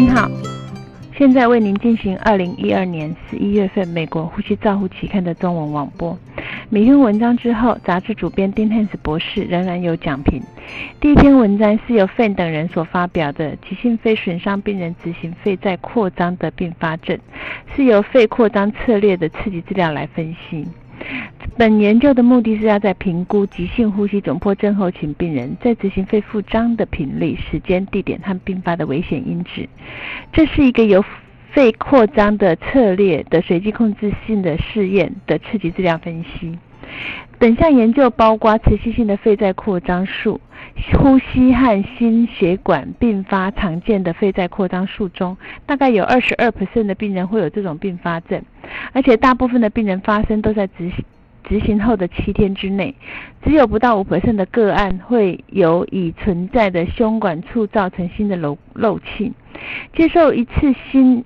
您好，现在为您进行二零一二年十一月份美国呼吸照护期刊的中文网播。每篇文章之后，杂志主编丁汉斯博士仍然有讲评。第一篇文章是由费等人所发表的急性肺损伤病人执行肺再扩张的并发症，是由肺扩张策略的刺激治疗来分析。本研究的目的是要在评估急性呼吸窘迫症候群病人在执行肺复张的频率、时间、地点和并发的危险因子。这是一个由肺扩张的策略的随机控制性的试验的刺激治疗分析。本项研究包括持续性的肺再扩张术、呼吸和心血管并发常见的肺再扩张术中，大概有二十二 percent 的病人会有这种并发症，而且大部分的病人发生都在执行执行后的七天之内，只有不到五 percent 的个案会有已存在的胸管处造成新的漏漏气。接受一次新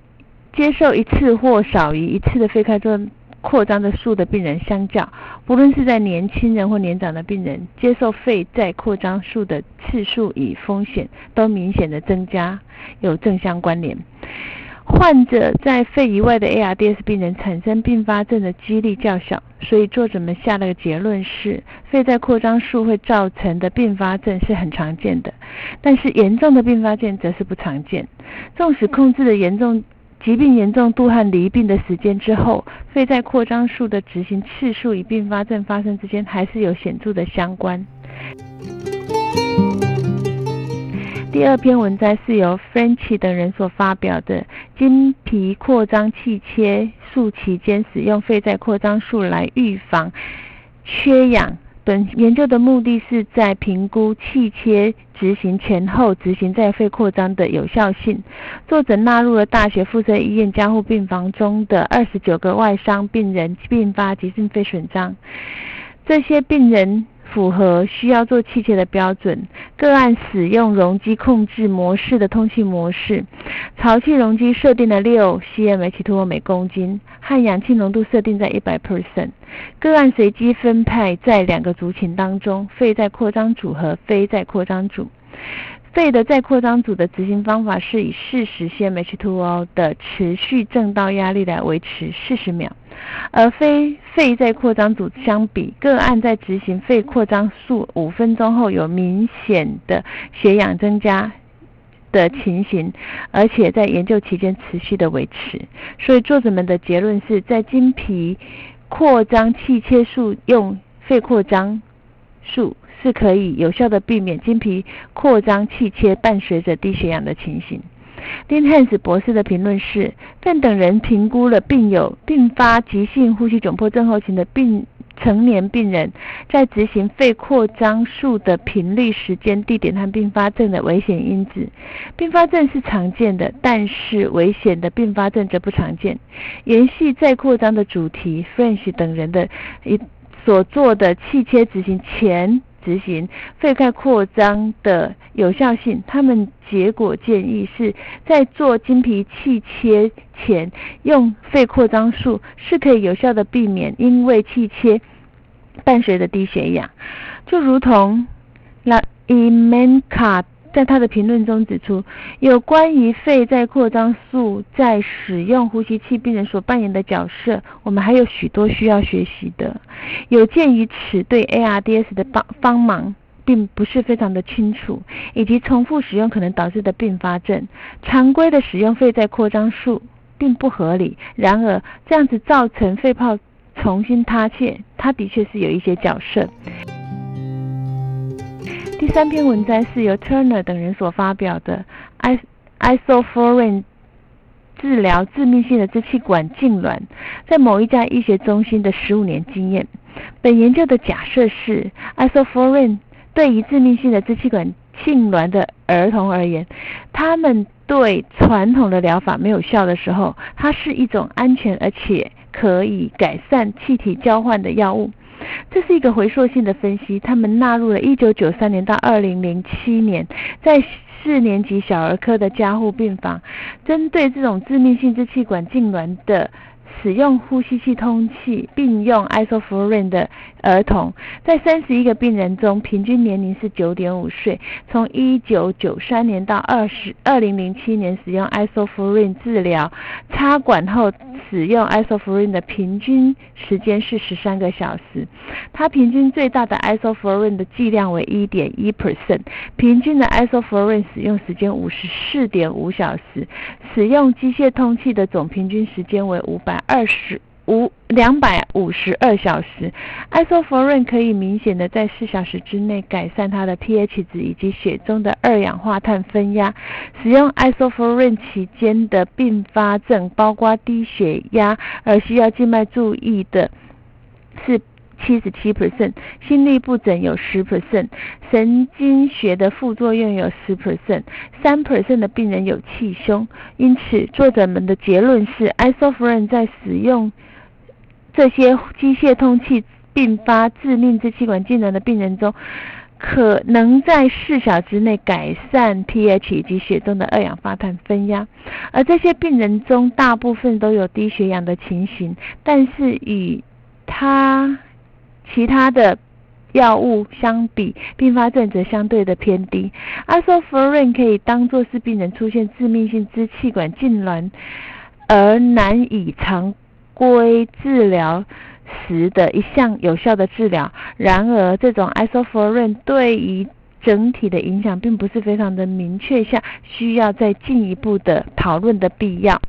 接受一次或少于一次的肺开张。扩张的数的病人相较，不论是在年轻人或年长的病人，接受肺再扩张术的次数与风险都明显的增加，有正相关联。患者在肺以外的 ARDS 病人产生并发症的几率较小，所以作者们下了个结论是，肺再扩张术会造成的并发症是很常见的，但是严重的并发症则是不常见。纵使控制的严重。疾病严重度和离病的时间之后，肺再扩张术的执行次数与并发症发生之间还是有显著的相关。第二篇文章是由 French 等人所发表的，经皮扩张器切术期间使用肺再扩张术来预防缺氧。本研究的目的是在评估气切执行前后执行在肺扩张的有效性。作者纳入了大学附设医院加护病房中的二十九个外伤病人并发急性肺损伤，这些病人。符合需要做气切的标准，个案使用容积控制模式的通气模式，潮气容积设定的六 cmH2O 每公斤，和氧气浓度设定在一百 percent。个案随机分配在两个族群当中，肺在扩张组和非在扩张组。肺的再扩张组的执行方法是以四十 cmH2O 的持续正道压力来维持四十秒，而非肺再扩张组相比，个案在执行肺扩张术五分钟后有明显的血氧增加的情形，而且在研究期间持续的维持。所以作者们的结论是在经皮扩张器切术用肺扩张术。是可以有效的避免经皮扩张气切伴随着低血氧的情形。丁汉斯博士的评论是：范等人评估了病有并发急性呼吸窘迫症候群的病成年病人，在执行肺扩张术的频率、时间、地点和并发症的危险因子。并发症是常见的，但是危险的并发症则不常见。延续再扩张的主题，French 等人的一所做的气切执行前。执行肺盖扩张的有效性，他们结果建议是在做经皮气切前用肺扩张术是可以有效的避免因为气切伴随的低血氧，就如同那 Emenka。在他的评论中指出，有关于肺在扩张术在使用呼吸器病人所扮演的角色，我们还有许多需要学习的。有鉴于此，对 ARDS 的帮帮忙并不是非常的清楚，以及重复使用可能导致的并发症，常规的使用肺在扩张术并不合理。然而，这样子造成肺泡重新塌陷，它的确是有一些角色。第三篇文章是由 Turner 等人所发表的，is isoflurane 治疗致命性的支气管痉挛，在某一家医学中心的十五年经验。本研究的假设是，isoflurane 对于致命性的支气管痉挛的儿童而言，他们对传统的疗法没有效的时候，它是一种安全而且可以改善气体交换的药物。这是一个回溯性的分析，他们纳入了1993年到2007年在四年级小儿科的加护病房，针对这种致命性支气管痉挛的使用呼吸器通气并用 isoflurane 的儿童，在三十一个病人中，平均年龄是九点五岁。从一九九三年到二十二零零七年，使用 isoflurane 治疗插管后使用 isoflurane 的平均时间是十三个小时。它平均最大的 isoflurane 的剂量为一点一 percent，平均的 isoflurane 使用时间五十四点五小时。使用机械通气的总平均时间为五百二十五两百五十二小时。isoflurane 可以明显的在四小时之内改善它的 pH 值以及血中的二氧化碳分压。使用 isoflurane 期间的并发症包括低血压，而需要静脉注意的是。七十七 percent，心律不整有十 percent，神经学的副作用有十 percent，三 percent 的病人有气胸。因此，作者们的结论是，isoflurane 在使用这些机械通气并发致命支气管痉挛的病人中，可能在四小时内改善 pH 以及血中的二氧化碳分压。而这些病人中，大部分都有低血氧的情形，但是与他其他的药物相比，并发症则相对的偏低。isoflurane 可以当作是病人出现致命性支气管痉挛而难以常归治疗时的一项有效的治疗。然而，这种 isoflurane 对于整体的影响并不是非常的明确，下需要再进一步的讨论的必要。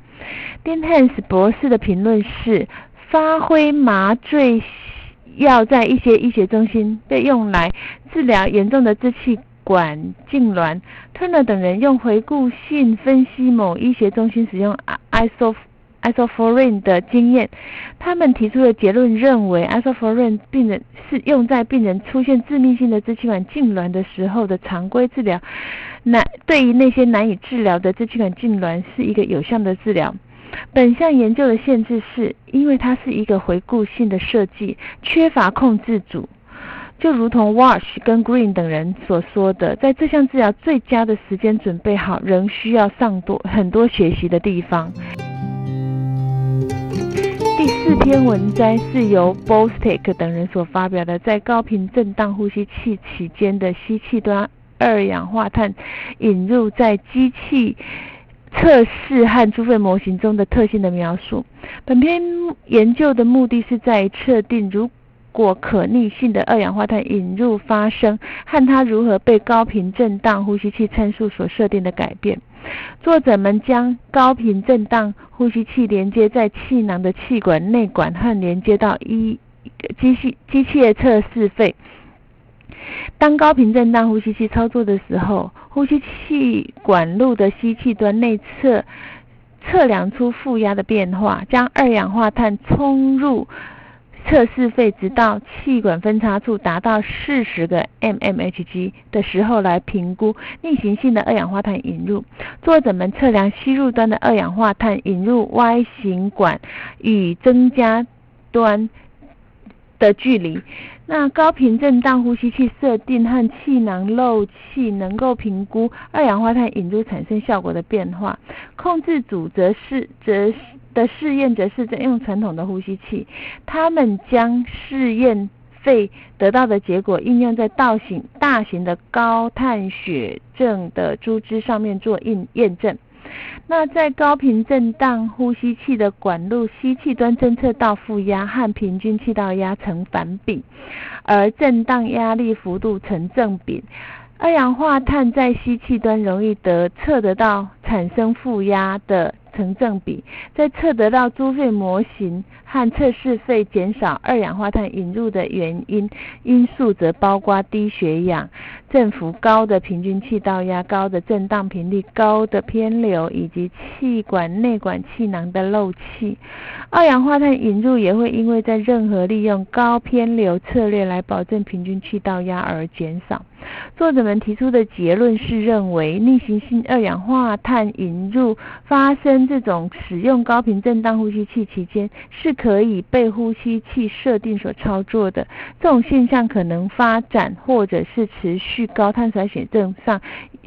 丁汉斯博士的评论是：发挥麻醉。药在一些医学中心被用来治疗严重的支气管痉挛。Turner 等人用回顾性分析某医学中心使用 isof isoflurane 的经验，他们提出的结论认为，isoflurane 病人是用在病人出现致命性的支气管痉挛的时候的常规治疗。那对于那些难以治疗的支气管痉挛是一个有效的治疗。本项研究的限制是，因为它是一个回顾性的设计，缺乏控制组。就如同 Wash 跟 Green 等人所说的，在这项治疗最佳的时间准备好，仍需要上多很多学习的地方。第四篇文章是由 Bostic 等人所发表的，在高频震荡呼吸器期间的吸气端二氧化碳引入在机器。测试和猪肺模型中的特性的描述。本篇研究的目的是在测定如果可逆性的二氧化碳引入发生和它如何被高频振荡呼吸器参数所设定的改变。作者们将高频振荡呼吸器连接在气囊的气管内管和连接到一机器机械测试肺。当高频震荡呼吸器操作的时候，呼吸器管路的吸气端内侧测量出负压的变化，将二氧化碳冲入测试肺，直到气管分叉处达到四十个 mmHg 的时候来评估逆行性的二氧化碳引入。作者们测量吸入端的二氧化碳引入 Y 型管与增加端的距离。那高频震荡呼吸器设定和气囊漏气能够评估二氧化碳引入产生效果的变化。控制组则是则的试验则是在用传统的呼吸器，他们将试验肺得到的结果应用在大型大型的高碳血症的猪只上面做验验证。那在高频震荡呼吸器的管路吸气端侦测到负压和平均气道压成反比，而震荡压力幅度成正比。二氧化碳在吸气端容易得测得到产生负压的。成正比，在测得到猪肺模型和测试肺减少二氧化碳引入的原因因素，则包括低血氧、振幅高的平均气道压、高的震荡频率、高的偏流以及气管内管气囊的漏气。二氧化碳引入也会因为在任何利用高偏流策略来保证平均气道压而减少。作者们提出的结论是认为逆行性二氧化碳引入发生这种使用高频震荡呼吸器期间是可以被呼吸器设定所操作的。这种现象可能发展或者是持续高碳酸血症上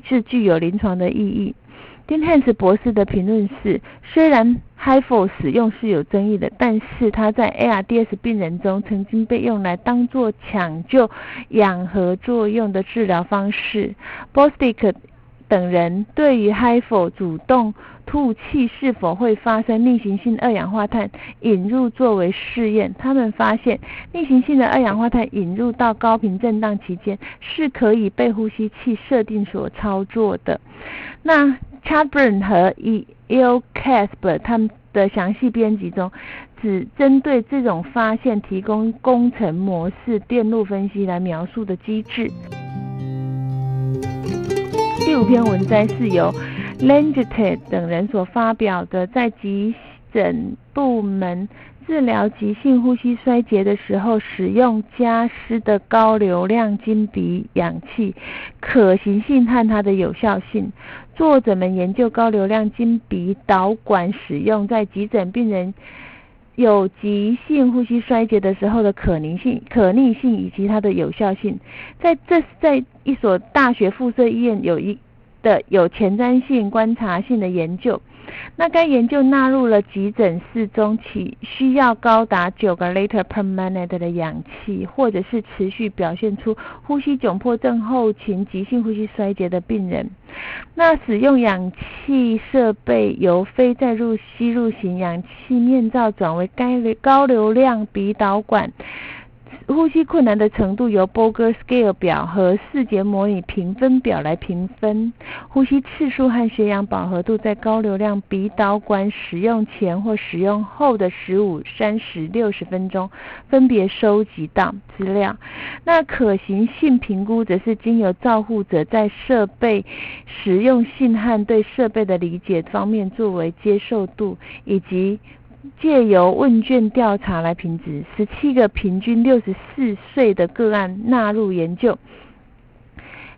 是具有临床的意义。丁汉斯博士的评论是：虽然 h i f o 使用是有争议的，但是它在 ARDS 病人中曾经被用来当做抢救氧合作用的治疗方式。Bostick 等人对于 h i f o 主动吐气是否会发生逆行性二氧化碳引入作为试验，他们发现逆行性的二氧化碳引入到高频震荡期间是可以被呼吸器设定所操作的。那 Chadburn 和 E. L. Casper 他们的详细编辑中，只针对这种发现提供工程模式电路分析来描述的机制。第五篇文摘是由。L a n g e t e 等人所发表的，在急诊部门治疗急性呼吸衰竭的时候，使用加湿的高流量经鼻氧气可行性和它的有效性。作者们研究高流量经鼻导管使用在急诊病人有急性呼吸衰竭的时候的可能性、可逆性以及它的有效性。在这在一所大学附设医院有一。的有前瞻性、观察性的研究。那该研究纳入了急诊室中起需要高达九个 liter per minute 的氧气，或者是持续表现出呼吸窘迫症后勤急性呼吸衰竭的病人。那使用氧气设备由非载入吸入型氧气面罩转为该高流量鼻导管。呼吸困难的程度由 Boger Scale 表和四节模拟评分表来评分。呼吸次数和血氧饱和度在高流量鼻导管使用前或使用后的十五、三十、六十分钟分别收集到资料。那可行性评估则是经由照护者在设备使用性和对设备的理解方面作为接受度以及。借由问卷调查来评值，十七个平均六十四岁的个案纳入研究。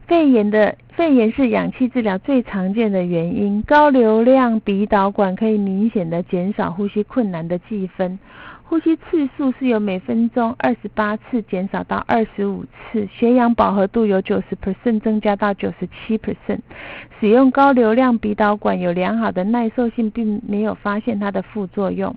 肺炎的肺炎是氧气治疗最常见的原因，高流量鼻导管可以明显的减少呼吸困难的计分。呼吸次数是由每分钟二十八次减少到二十五次，血氧饱和度由九十 percent 增加到九十七 percent。使用高流量鼻导管有良好的耐受性，并没有发现它的副作用。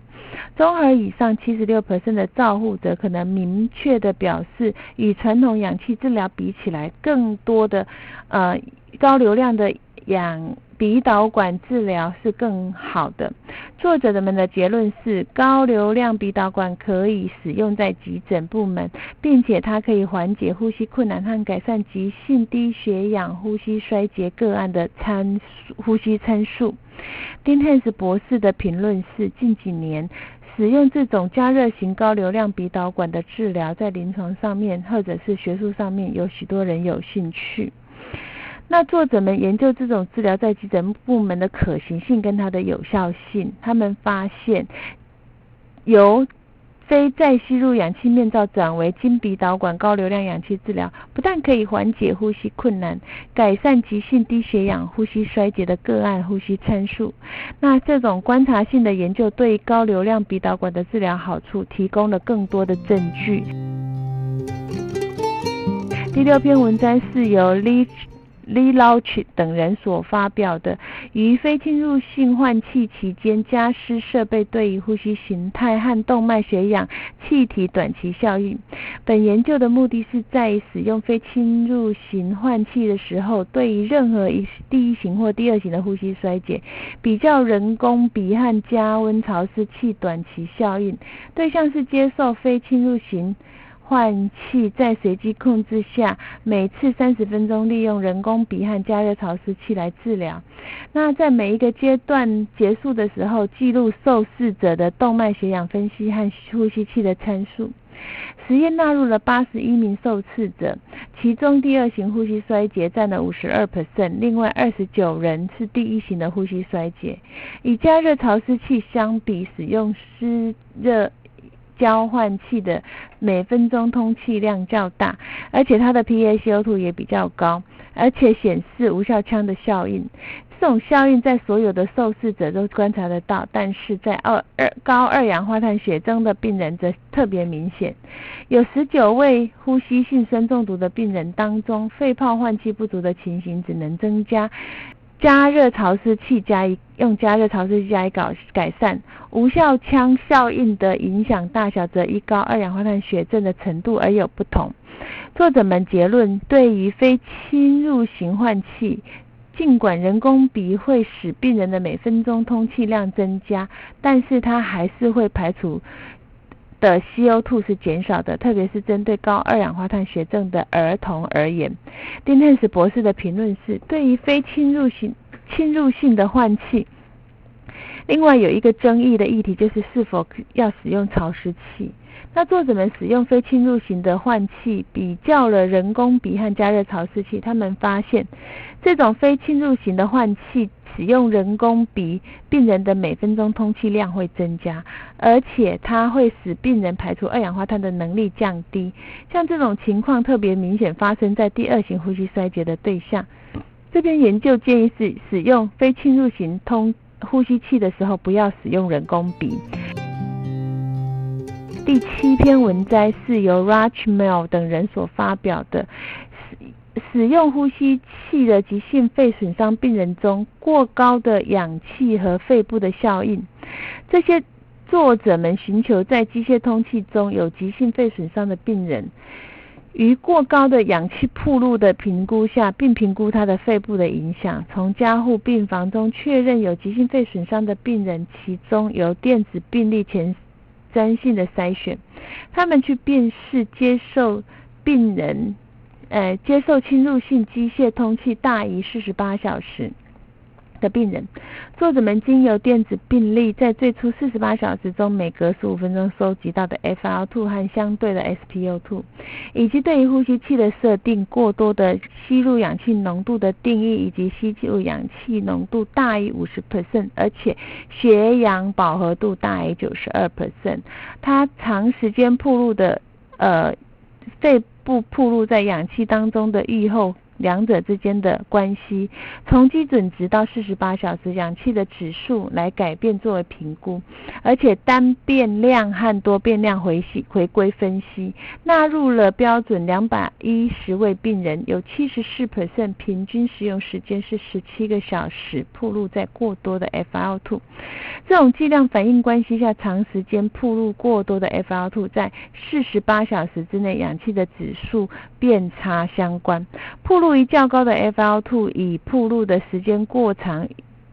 综合以上，七十六 percent 的照护者可能明确的表示，与传统氧气治疗比起来，更多的呃高流量的氧。鼻导管治疗是更好的。作者们的结论是，高流量鼻导管可以使用在急诊部门，并且它可以缓解呼吸困难和改善急性低血氧呼吸衰竭个案的参呼吸参数。丁汉斯博士的评论是，近几年使用这种加热型高流量鼻导管的治疗，在临床上面或者是学术上面有许多人有兴趣。那作者们研究这种治疗在急诊部门的可行性跟它的有效性，他们发现由非再吸入氧气面罩转为经鼻导管高流量氧气治疗，不但可以缓解呼吸困难，改善急性低血氧呼吸衰竭的个案呼吸参数。那这种观察性的研究对高流量鼻导管的治疗好处提供了更多的证据。第六篇文章是由 Lee。Lee Lauch 等人所发表的于非侵入性换气期间加湿设备对于呼吸形态和动脉血氧气体短期效应。本研究的目的是在使用非侵入型换气的时候，对于任何一第一型或第二型的呼吸衰竭，比较人工鼻和加温潮湿器短期效应。对象是接受非侵入型。换气在随机控制下，每次三十分钟，利用人工鼻和加热潮湿器来治疗。那在每一个阶段结束的时候，记录受试者的动脉血氧分析和呼吸器的参数。实验纳入了八十一名受试者，其中第二型呼吸衰竭占了五十二 percent，另外二十九人是第一型的呼吸衰竭。与加热潮湿器相比，使用湿热。交换器的每分钟通气量较大，而且它的 PaCO2 也比较高，而且显示无效腔的效应。这种效应在所有的受试者都观察得到，但是在二二高二氧化碳血症的病人则特别明显。有十九位呼吸性酸中毒的病人当中，肺泡换气不足的情形只能增加加热潮湿器加以用加热潮湿器加以改改善。无效腔效应的影响大小则依高二氧化碳血症的程度而有不同。作者们结论：对于非侵入型换气，尽管人工鼻会使病人的每分钟通气量增加，但是它还是会排除的 CO2 是减少的，特别是针对高二氧化碳血症的儿童而言。丁汉斯博士的评论是：对于非侵入性侵入性的换气。另外有一个争议的议题就是是否要使用潮湿器。那作者们使用非侵入型的换气，比较了人工鼻和加热潮湿器，他们发现这种非侵入型的换气使用人工鼻，病人的每分钟通气量会增加，而且它会使病人排除二氧化碳的能力降低。像这种情况特别明显发生在第二型呼吸衰竭的对象。这篇研究建议是使用非侵入型通呼吸器的时候，不要使用人工鼻。第七篇文摘是由 Rachmel 等人所发表的，使使用呼吸器的急性肺损伤病人中过高的氧气和肺部的效应。这些作者们寻求在机械通气中有急性肺损伤的病人。于过高的氧气铺路的评估下，并评估他的肺部的影响。从加护病房中确认有急性肺损伤的病人，其中有电子病历前瞻性的筛选。他们去辨识接受病人，呃，接受侵入性机械通气大于四十八小时。的病人，作者们经由电子病历，在最初四十八小时中，每隔十五分钟收集到的 FiO2 和相对的 SpO2，以及对于呼吸器的设定，过多的吸入氧气浓度的定义，以及吸入氧气浓度大于五十 percent，而且血氧饱和度大于九十二 percent，它长时间暴露的呃肺部暴露在氧气当中的预后。两者之间的关系，从基准值到四十八小时氧气的指数来改变作为评估，而且单变量和多变量回回归分析，纳入了标准两百一十位病人，有七十四 percent 平均使用时间是十七个小时，暴露在过多的 F L two。这种剂量反应关系下，长时间暴露过多的 F L two 在四十八小时之内氧气的指数变差相关，暴露。于较高的 FL2 以铺路的时间过长，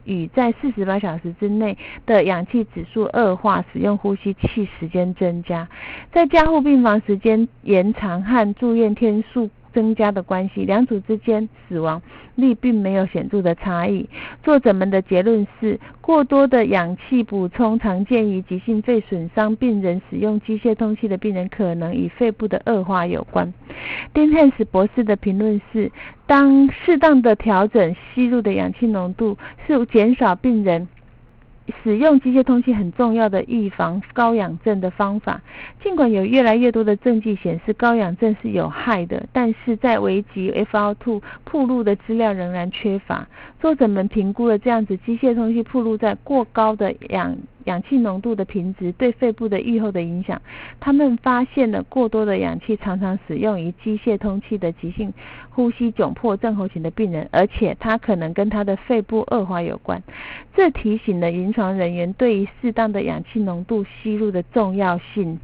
与在四十八小时之内的氧气指数恶化，使用呼吸器时间增加，在加护病房时间延长和住院天数。增加的关系，两组之间死亡率并没有显著的差异。作者们的结论是，过多的氧气补充常见于急性肺损伤病人使用机械通气的病人，可能与肺部的恶化有关。丁汉斯博士的评论是，当适当的调整吸入的氧气浓度，是减少病人。使用机械通气很重要的预防高氧症的方法。尽管有越来越多的证据显示高氧症是有害的，但是在危及 FiO2 铺路的资料仍然缺乏。作者们评估了这样子机械通气铺路在过高的氧。氧气浓度的平值对肺部的愈后的影响，他们发现了过多的氧气常常使用于机械通气的急性呼吸窘迫症候群的病人，而且它可能跟他的肺部恶化有关。这提醒了临床人员对于适当的氧气浓度吸入的重要性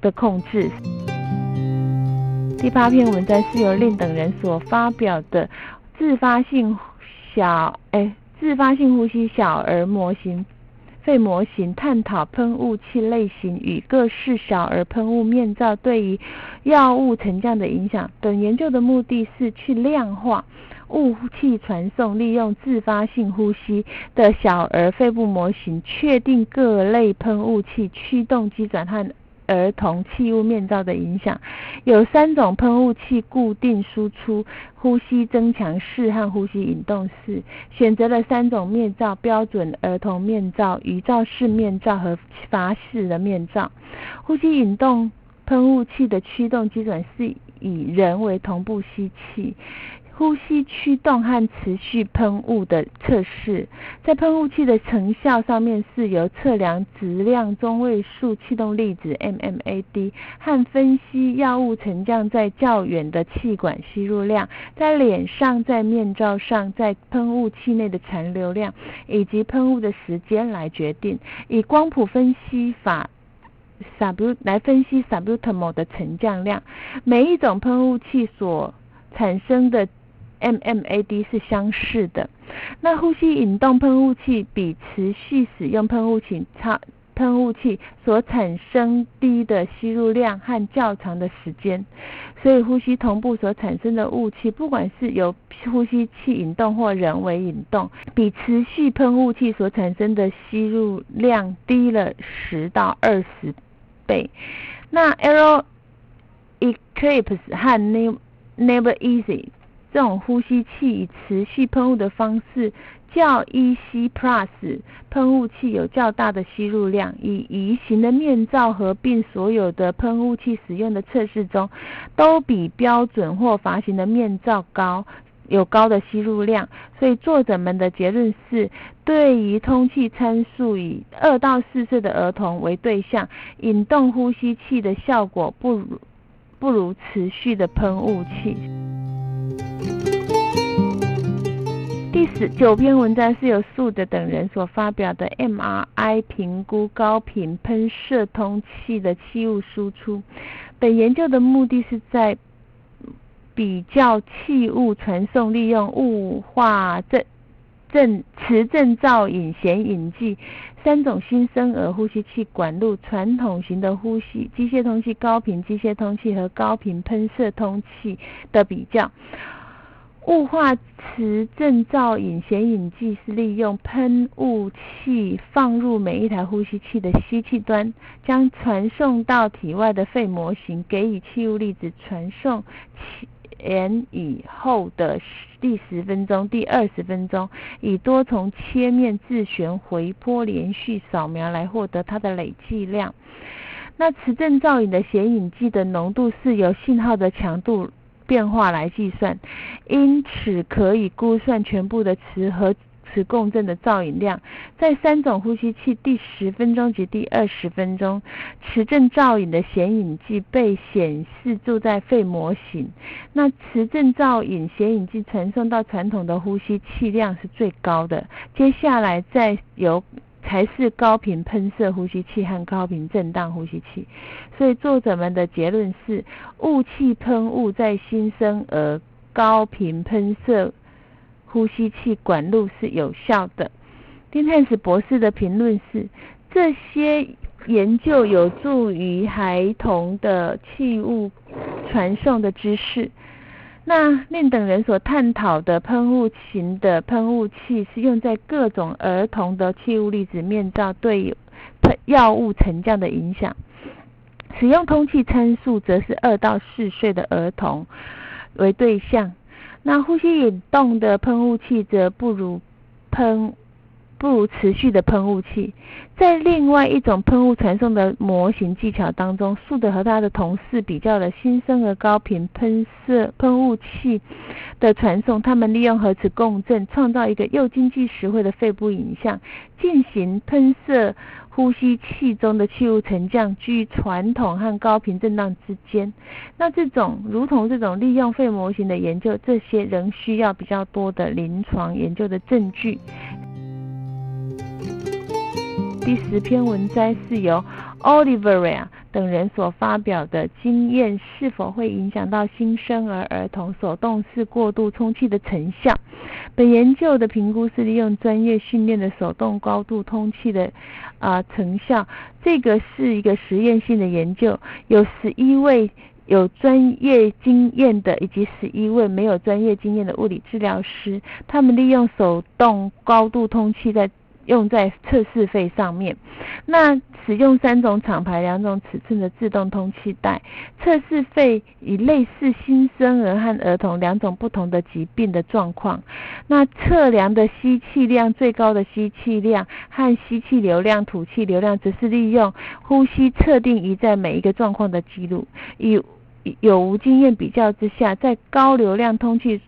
的控制。第八篇文章是由令等人所发表的自发性小哎自发性呼吸小儿模型。肺模型探讨喷雾器类型与各式小儿喷雾面罩对于药物沉降的影响。本研究的目的是去量化雾气传送利用自发性呼吸的小儿肺部模型，确定各类喷雾器驱动机转换。儿童气雾面罩的影响，有三种喷雾器固定输出呼吸增强式和呼吸引动式，选择了三种面罩：标准儿童面罩、鱼罩式面罩和阀式的面罩。呼吸引动喷雾器的驱动基准是以人为同步吸气。呼吸驱动和持续喷雾的测试，在喷雾器的成效上面是由测量质量中位数气动粒子 （mmAd） 和分析药物沉降在较远的气管吸入量，在脸上、在面罩上、在喷雾器内的残留量以及喷雾的时间来决定。以光谱分析法。来分析 s u b u t a m o 的沉降量，每一种喷雾器所产生的 mmAd 是相似的。那呼吸引动喷雾器比持续使用喷雾器差喷雾器所产生低的吸入量和较长的时间，所以呼吸同步所产生的雾气，不管是由呼吸器引动或人为引动，比持续喷雾器所产生的吸入量低了十到二十。倍。那 Aero Eclipse 和 Never Easy 这种呼吸器以持续喷雾的方式，较 EC Plus 喷雾器有较大的吸入量。以移形的面罩合并所有的喷雾器使用的测试中，都比标准或阀型的面罩高。有高的吸入量，所以作者们的结论是，对于通气参数以二到四岁的儿童为对象，引动呼吸器的效果不如不如持续的喷雾器。第十九篇文章是由素的等人所发表的 MRI 评估高频喷射通气的气雾输出。本研究的目的是在比较气雾传送利用雾化振振磁振造影显影剂三种新生儿呼吸器管路传统型的呼吸机械通气高频机械通气和高频喷射通气的比较。雾化磁振造影显影剂是利用喷雾器放入每一台呼吸器的吸气端，将传送到体外的肺模型，给予气雾粒子传送气。N 以后的第十分钟、第二十分钟，以多重切面自旋回波连续扫描来获得它的累计量。那磁振造影的显影剂的浓度是由信号的强度变化来计算，因此可以估算全部的磁和。磁共振的造影量，在三种呼吸器第十分钟及第二十分钟，磁振造影的显影剂被显示住在肺模型。那磁振造影显影剂传送到传统的呼吸器量是最高的，接下来再由才是高频喷射呼吸器和高频震荡呼吸器。所以作者们的结论是，雾气喷雾在新生儿高频喷射。呼吸器管路是有效的。丁汉斯博士的评论是：这些研究有助于孩童的器物传送的知识。那另等人所探讨的喷雾型的喷雾器是用在各种儿童的气雾粒子面罩对喷药物沉降的影响。使用通气参数则是二到四岁的儿童为对象。那呼吸引动的喷雾器则不如喷不如持续的喷雾器。在另外一种喷雾传送的模型技巧当中，树德和他的同事比较了新生儿高频喷射喷雾器的传送。他们利用核磁共振创造一个又经济实惠的肺部影像，进行喷射。呼吸器中的气雾沉降居传统和高频震荡之间。那这种如同这种利用肺模型的研究，这些仍需要比较多的临床研究的证据。第十篇文摘是由 Oliveria 等人所发表的经验是否会影响到新生儿儿童手动式过度充气的成效？本研究的评估是利用专业训练的手动高度通气的啊成效。这个是一个实验性的研究，有十一位有专业经验的以及十一位没有专业经验的物理治疗师，他们利用手动高度通气在。用在测试费上面，那使用三种厂牌、两种尺寸的自动通气带测试费，以类似新生儿和儿童两种不同的疾病的状况。那测量的吸气量最高的吸气量和吸气流量、吐气流量，则是利用呼吸测定仪在每一个状况的记录。以有无经验比较之下，在高流量通气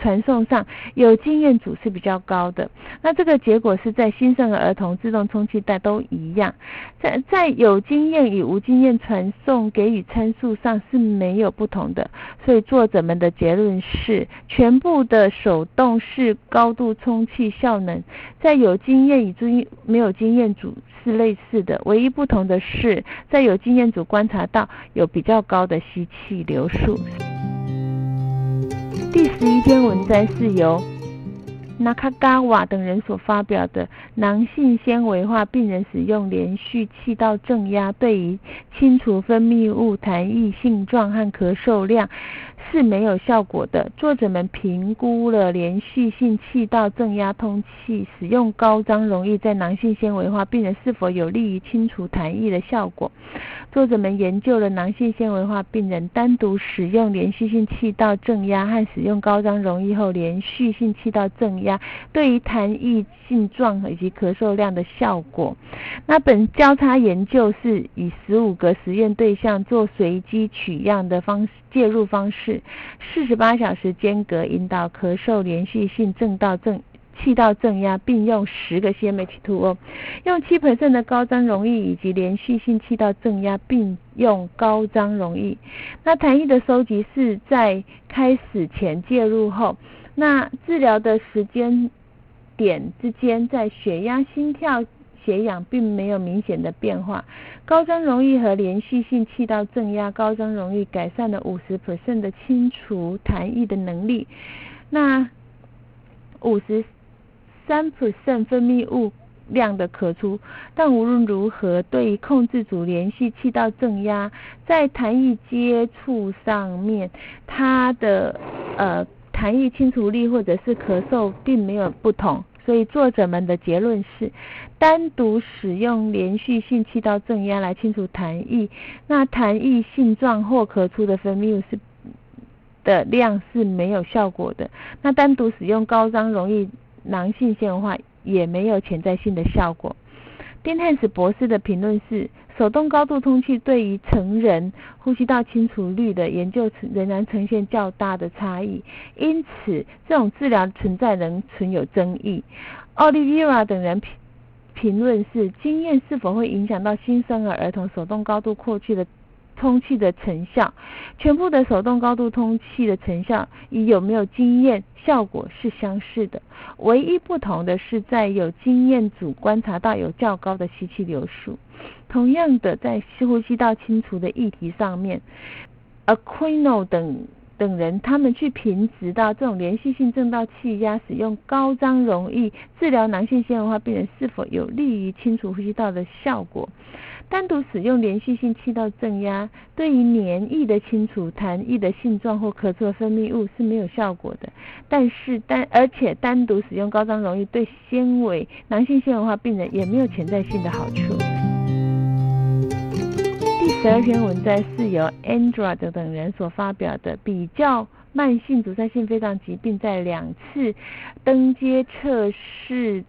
传送上有经验组是比较高的。那这个结果是在新生儿儿童自动充气袋都一样，在在有经验与无经验传送给予参数上是没有不同的。所以作者们的结论是，全部的手动式高度充气效能在有经验与经没有经验组是类似的，唯一不同的是在有经验组观察到有比较高的吸气流速。第十一篇文摘是由纳卡嘎瓦等人所发表的。囊性纤维化病人使用连续气道正压，对于清除分泌物痰液性状和咳嗽量。是没有效果的。作者们评估了连续性气道正压通气使用高张容易在囊性纤维化病人是否有利于清除痰液的效果。作者们研究了囊性纤维化病人单独使用连续性气道正压和使用高张溶液后连续性气道正压对于痰液性状以及咳嗽量的效果。那本交叉研究是以十五个实验对象做随机取样的方式。介入方式：四十八小时间隔引导咳嗽连续性正道正气道正压，并用十个 CMH2O，用七 percent 的高张容易以及连续性气道正压，并用高张容易。那痰液的收集是在开始前介入后，那治疗的时间点之间，在血压、心跳。血氧并没有明显的变化，高张容易和连续性气道正压高张容易改善了五十 percent 的清除痰液的能力，那五十三 percent 分泌物量的咳出，但无论如何，对于控制组连续气道正压，在痰液接触上面，它的呃痰液清除力或者是咳嗽并没有不同。所以作者们的结论是，单独使用连续性气道正压来清除痰液，那痰液性状或咳出的分泌物是的量是没有效果的。那单独使用高张容易囊性纤维化也没有潜在性的效果。丁汉斯博士的评论是。手动高度通气对于成人呼吸道清除率的研究仍然呈现较大的差异，因此这种治疗存在仍存有争议。奥利维拉等人评评论是：经验是否会影响到新生儿儿童手动高度扩气的？通气的成效，全部的手动高度通气的成效与有没有经验效果是相似的，唯一不同的是在有经验组观察到有较高的吸气流速。同样的，在呼吸道清除的议题上面，Aquino 等。等人，他们去评值到这种连续性正道气压使用高张容易治疗囊性纤维化病人是否有利于清除呼吸道的效果。单独使用连续性气道正压，对于黏液的清除、痰液的性状或咳嗽分泌物是没有效果的。但是单而且单独使用高张容易对纤维囊性纤维化病人也没有潜在性的好处。第十二篇文摘是由 Andra 等人所发表的，比较慢性阻塞性肺脏疾病在两次登阶测试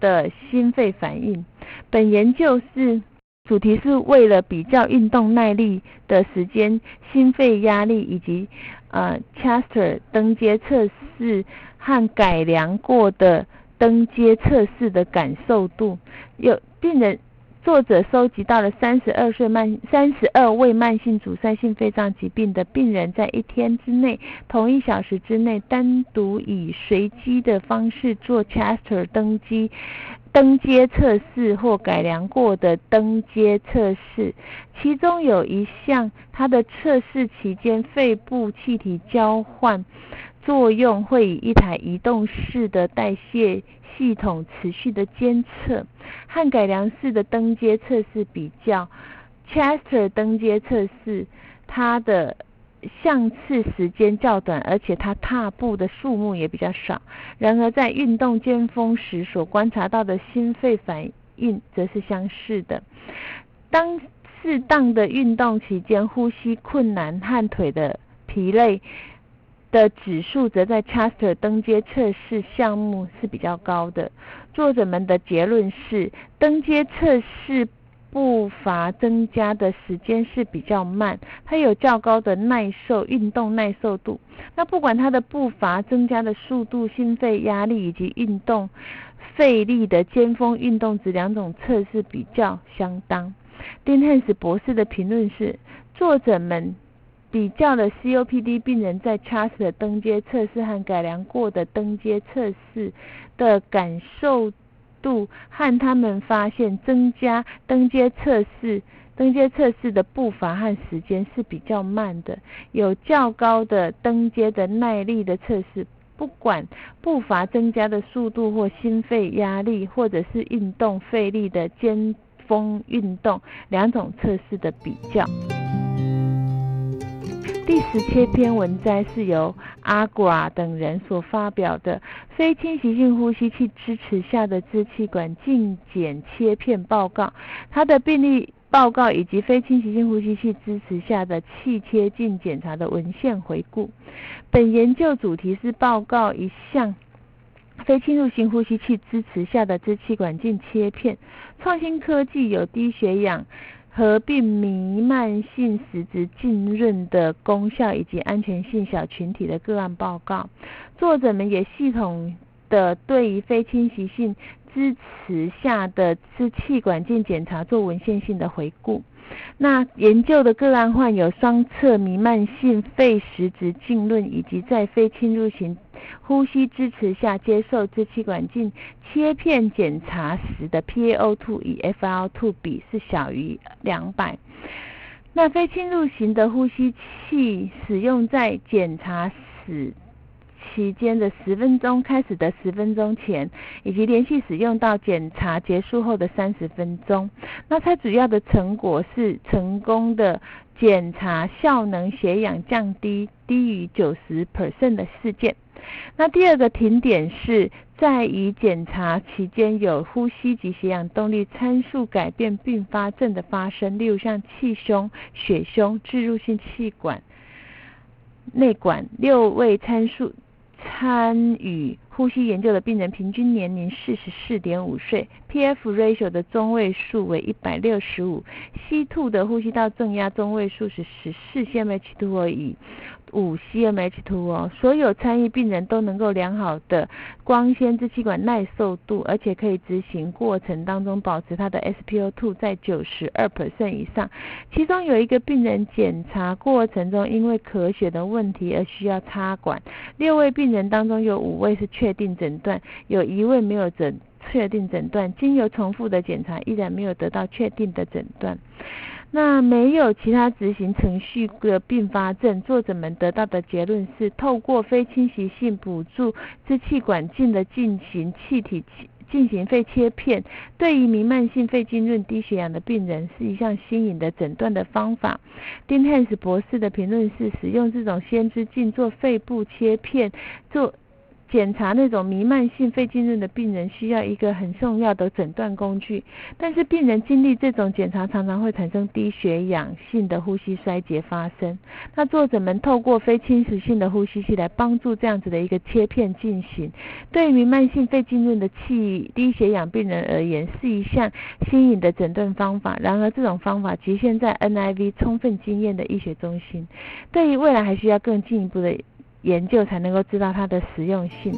的心肺反应。本研究是主题是为了比较运动耐力的时间、心肺压力以及呃 Chester 登阶测试和改良过的登阶测试的感受度。有病人。作者收集到了三十二岁慢三十二位慢性阻塞性肺脏疾病的病人，在一天之内，同一小时之内，单独以随机的方式做 Chester 登机登阶测试或改良过的登阶测试。其中有一项，它的测试期间肺部气体交换作用会以一台移动式的代谢。系统持续的监测和改良式的登阶测试比较，Chester 登阶测试它的相次时间较短，而且它踏步的数目也比较少。然而在运动尖峰时所观察到的心肺反应则是相似的。当适当的运动期间，呼吸困难和腿的疲累。的指数则在 Chester 登阶测试项目是比较高的。作者们的结论是，登阶测试步伐增加的时间是比较慢，它有较高的耐受运动耐受度。那不管它的步伐增加的速度、心肺压力以及运动费力的尖峰运动值两种测试比较相当。丁汉斯博士的评论是：作者们比较了 COPD 病人在 CHAST 的登阶测试和改良过的登阶测试的感受度，和他们发现增加登阶测试登阶测试的步伐和时间是比较慢的，有较高的登阶的耐力的测试。不管步伐增加的速度或心肺压力，或者是运动费力的尖。峰运动两种测试的比较。第十七篇文摘是由阿寡等人所发表的非侵袭性呼吸器支持下的支气管镜检切片报告，它的病例报告以及非侵袭性呼吸器支持下的气切镜检查的文献回顾。本研究主题是报告一项。非侵入性呼吸器支持下的支气管镜切片，创新科技有低血氧合并弥漫性实质浸润的功效以及安全性小群体的个案报告。作者们也系统的对于非侵袭性支持下的支气管镜检查做文献性的回顾。那研究的个案患有双侧弥漫性肺实质浸润，以及在非侵入型呼吸支持下接受支气管镜切片检查时的 PaO2 与 FiO2 比是小于两百。那非侵入型的呼吸器使用在检查时。期间的十分钟开始的十分钟前，以及连续使用到检查结束后的三十分钟。那它主要的成果是成功的检查效能血氧降低低于九十 percent 的事件。那第二个停点是在于检查期间有呼吸及血氧动力参数改变并发症的发生，例如像气胸、血胸、置入性气管内管六位参数。参与呼吸研究的病人平均年龄四十四点五岁，P-F ratio 的中位数为一百六十五，C2 的呼吸道正压中位数是十四 cmH2 而已。五 cmH2 哦，所有参与病人都能够良好的光纤支气管耐受度，而且可以执行过程当中保持他的 SpO2 在九十二 percent 以上。其中有一个病人检查过程中因为咳血的问题而需要插管。六位病人当中有五位是确定诊断，有一位没有诊确定诊断，经由重复的检查依然没有得到确定的诊断。那没有其他执行程序的并发症，作者们得到的结论是，透过非侵袭性补助支气管镜的进行气体进行肺切片，对于弥漫性肺浸润低血氧的病人是一项新颖的诊断的方法。丁汉斯博士的评论是，使用这种先知镜做肺部切片做。检查那种弥漫性肺浸润的病人需要一个很重要的诊断工具，但是病人经历这种检查常常会产生低血氧性的呼吸衰竭发生。那作者们透过非侵蚀性的呼吸器来帮助这样子的一个切片进行，对弥漫性肺浸润的气低血氧病人而言是一项新颖的诊断方法。然而这种方法局限在 NIV 充分经验的医学中心，对于未来还需要更进一步的。研究才能够知道它的实用性。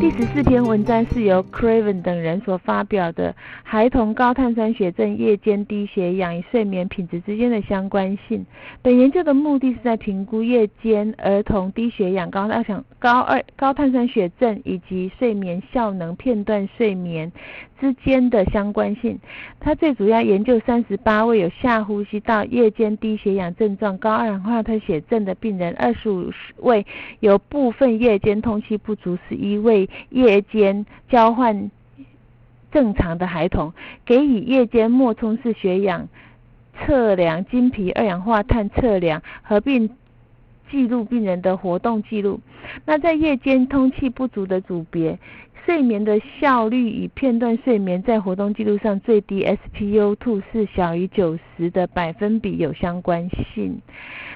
第十四篇文章是由 Craven 等人所发表的《孩童高碳酸血症夜间低血氧与睡眠品质之间的相关性》。本研究的目的是在评估夜间儿童低血氧、高二氧、高二、高碳酸血症以及睡眠效能片段睡眠。之间的相关性，它最主要研究三十八位有下呼吸道夜间低血氧症状、高二氧化碳血症的病人，二十五位有部分夜间通气不足，十一位夜间交换正常的孩童，给予夜间脉冲式血氧测量、经皮二氧化碳测量合并记录病人的活动记录。那在夜间通气不足的组别。睡眠的效率与片段睡眠在活动记录上最低 SpO2 是小于九十的百分比有相关性。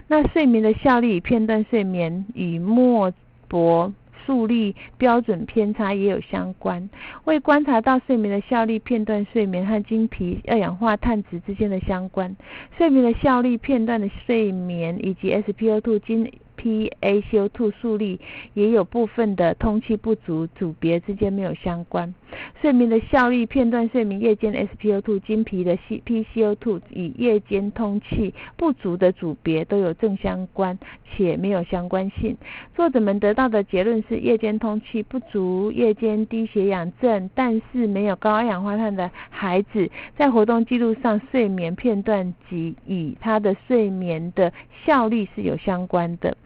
那睡眠的效率与片段睡眠与莫博助力标准偏差也有相关。为观察到睡眠的效率片段睡眠和经皮二氧化碳值之间的相关，睡眠的效率片段的睡眠以及 SpO2 经 PaCO2 速率也有部分的通气不足组别之间没有相关。睡眠的效率片段睡眠夜间 SpO2 经皮的 PCO2 与夜间通气不足的组别都有正相关且没有相关性。作者们得到的结论是夜间通气不足、夜间低血氧症，但是没有高二氧化碳的孩子，在活动记录上睡眠片段及与他的睡眠的效率是有相关的。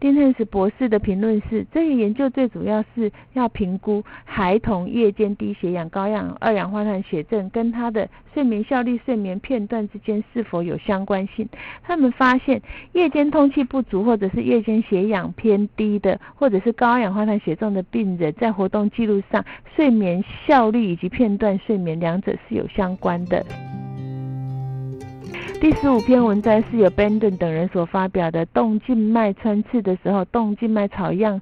丁汉斯博士的评论是：这个研究最主要是要评估孩童夜间低血氧、高氧二氧化碳血症跟他的睡眠效率、睡眠片段之间是否有相关性。他们发现，夜间通气不足或者是夜间血氧偏低的，或者是高二氧化碳血症的病人，在活动记录上，睡眠效率以及片段睡眠两者是有相关的。第十五篇文章是由 Bendon 等人所发表的动静脉穿刺的时候，动静脉草样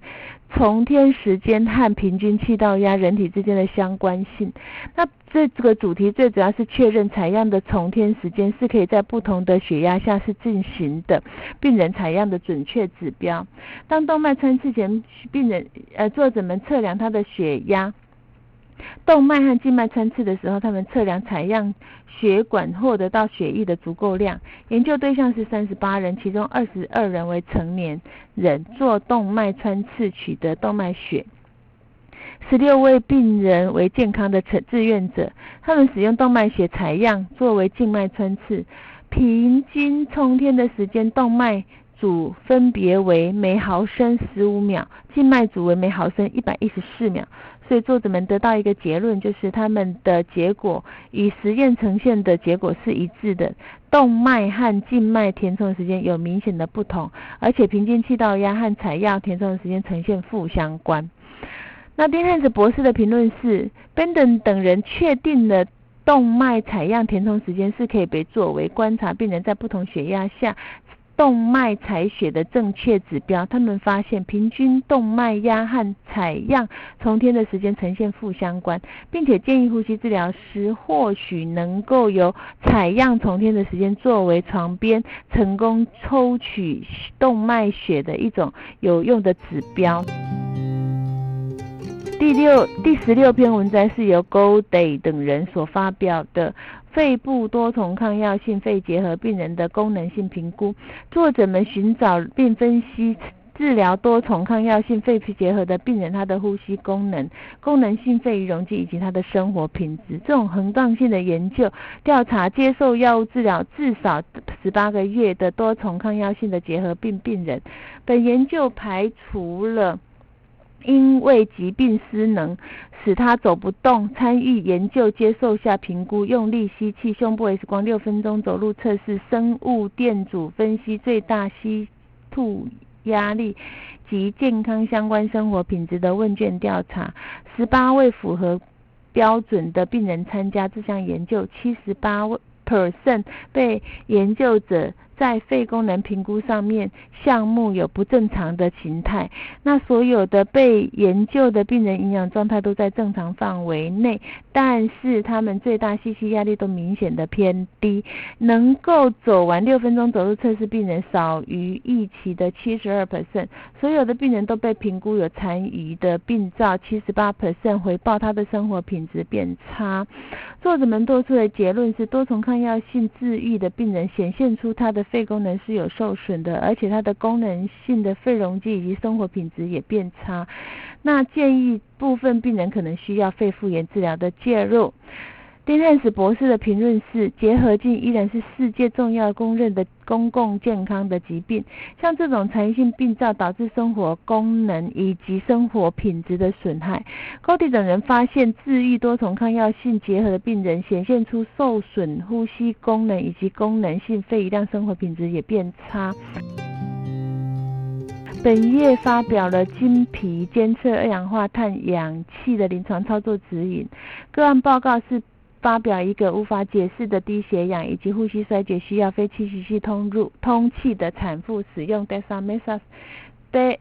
重天时间和平均气道压人体之间的相关性。那这这个主题最主要是确认采样的重天时间是可以在不同的血压下是进行的病人采样的准确指标。当动脉穿刺前，病人呃作者们测量他的血压。动脉和静脉穿刺的时候，他们测量采样血管获得到血液的足够量。研究对象是三十八人，其中二十二人为成年人，做动脉穿刺取得动脉血。十六位病人为健康的志志愿者，他们使用动脉血采样作为静脉穿刺，平均冲天的时间，动脉组分别为每毫升十五秒，静脉组为每毫升一百一十四秒。所以作者们得到一个结论，就是他们的结果与实验呈现的结果是一致的。动脉和静脉填充时间有明显的不同，而且平均气道压和采样填充的时间呈现负相关。那丁汉斯博士的评论是，Benden 等人确定了动脉采样填充时间是可以被作为观察病人在不同血压下。动脉采血的正确指标，他们发现平均动脉压和采样从天的时间呈现负相关，并且建议呼吸治疗师或许能够由采样从天的时间作为床边成功抽取动脉血的一种有用的指标。第六、第十六篇文章是由 Golday 等人所发表的。肺部多重抗药性肺结核病人的功能性评估，作者们寻找并分析治疗多重抗药性肺结核的病人他的呼吸功能、功能性肺容积以及他的生活品质。这种横断性的研究调查接受药物治疗至少十八个月的多重抗药性的结核病病人。本研究排除了。因为疾病失能使他走不动，参与研究接受下评估，用力吸气，胸部 X 光六分钟走路测试，生物电阻分析最大吸吐压力及健康相关生活品质的问卷调查，十八位符合标准的病人参加这项研究，七十八位 percent 被研究者。在肺功能评估上面，项目有不正常的形态。那所有的被研究的病人营养状态都在正常范围内，但是他们最大吸气压力都明显的偏低。能够走完六分钟走路测试病人少于预期的七十二 percent。所有的病人都被评估有残余的病灶，七十八 percent 回报他的生活品质变差。作者们做出的结论是，多重抗药性治愈的病人显现出他的。肺功能是有受损的，而且它的功能性的肺容积以及生活品质也变差。那建议部分病人可能需要肺复原治疗的介入。丁汉斯博士的评论是：结核镜依然是世界重要公认的公共健康的疾病。像这种残余性病灶导致生活功能以及生活品质的损害。高迪等人发现，治愈多重抗药性结核的病人显现出受损呼吸功能以及功能性肺余量，生活品质也变差。本页发表了经皮监测二氧化碳氧气的临床操作指引。个案报告是。发表一个无法解释的低血氧以及呼吸衰竭，需要非气息系通入通气的产妇使用 dexamethasone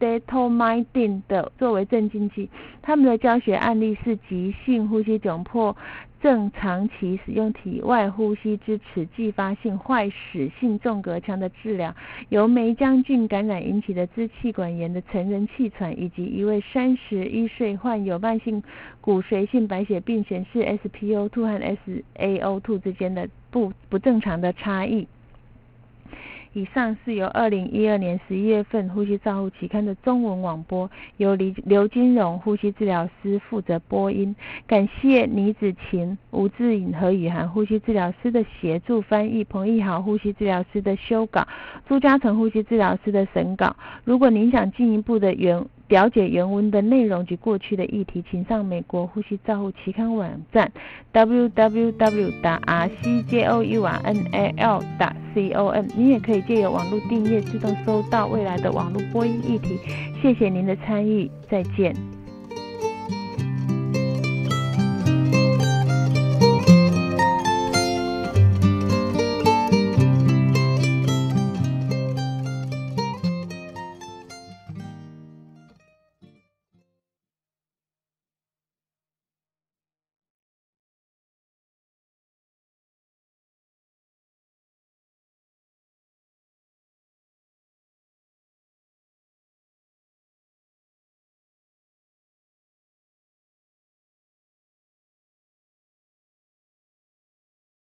dexamethetomidine 的作为镇静剂，他们的教学案例是急性呼吸窘迫正长期使用体外呼吸支持继发性坏死性纵隔腔的治疗，由梅浆菌感染引起的支气管炎的成人气喘，以及一位三十一岁患有慢性骨髓性白血病显示 SpO2 和 SaO2 之间的不不正常的差异。以上是由二零一二年十一月份《呼吸照护期刊》的中文网播，由刘刘金荣呼吸治疗师负责播音。感谢倪子晴、吴志颖和雨涵呼吸治疗师的协助翻译，彭义豪呼吸治疗师的修稿，朱嘉诚呼吸治疗师的审稿。如果您想进一步的原了解原文的内容及过去的议题，请上美国呼吸照护期刊网站 www.rcjournal.com。你也可以借由网络订阅，自动收到未来的网络播音议题。谢谢您的参与，再见。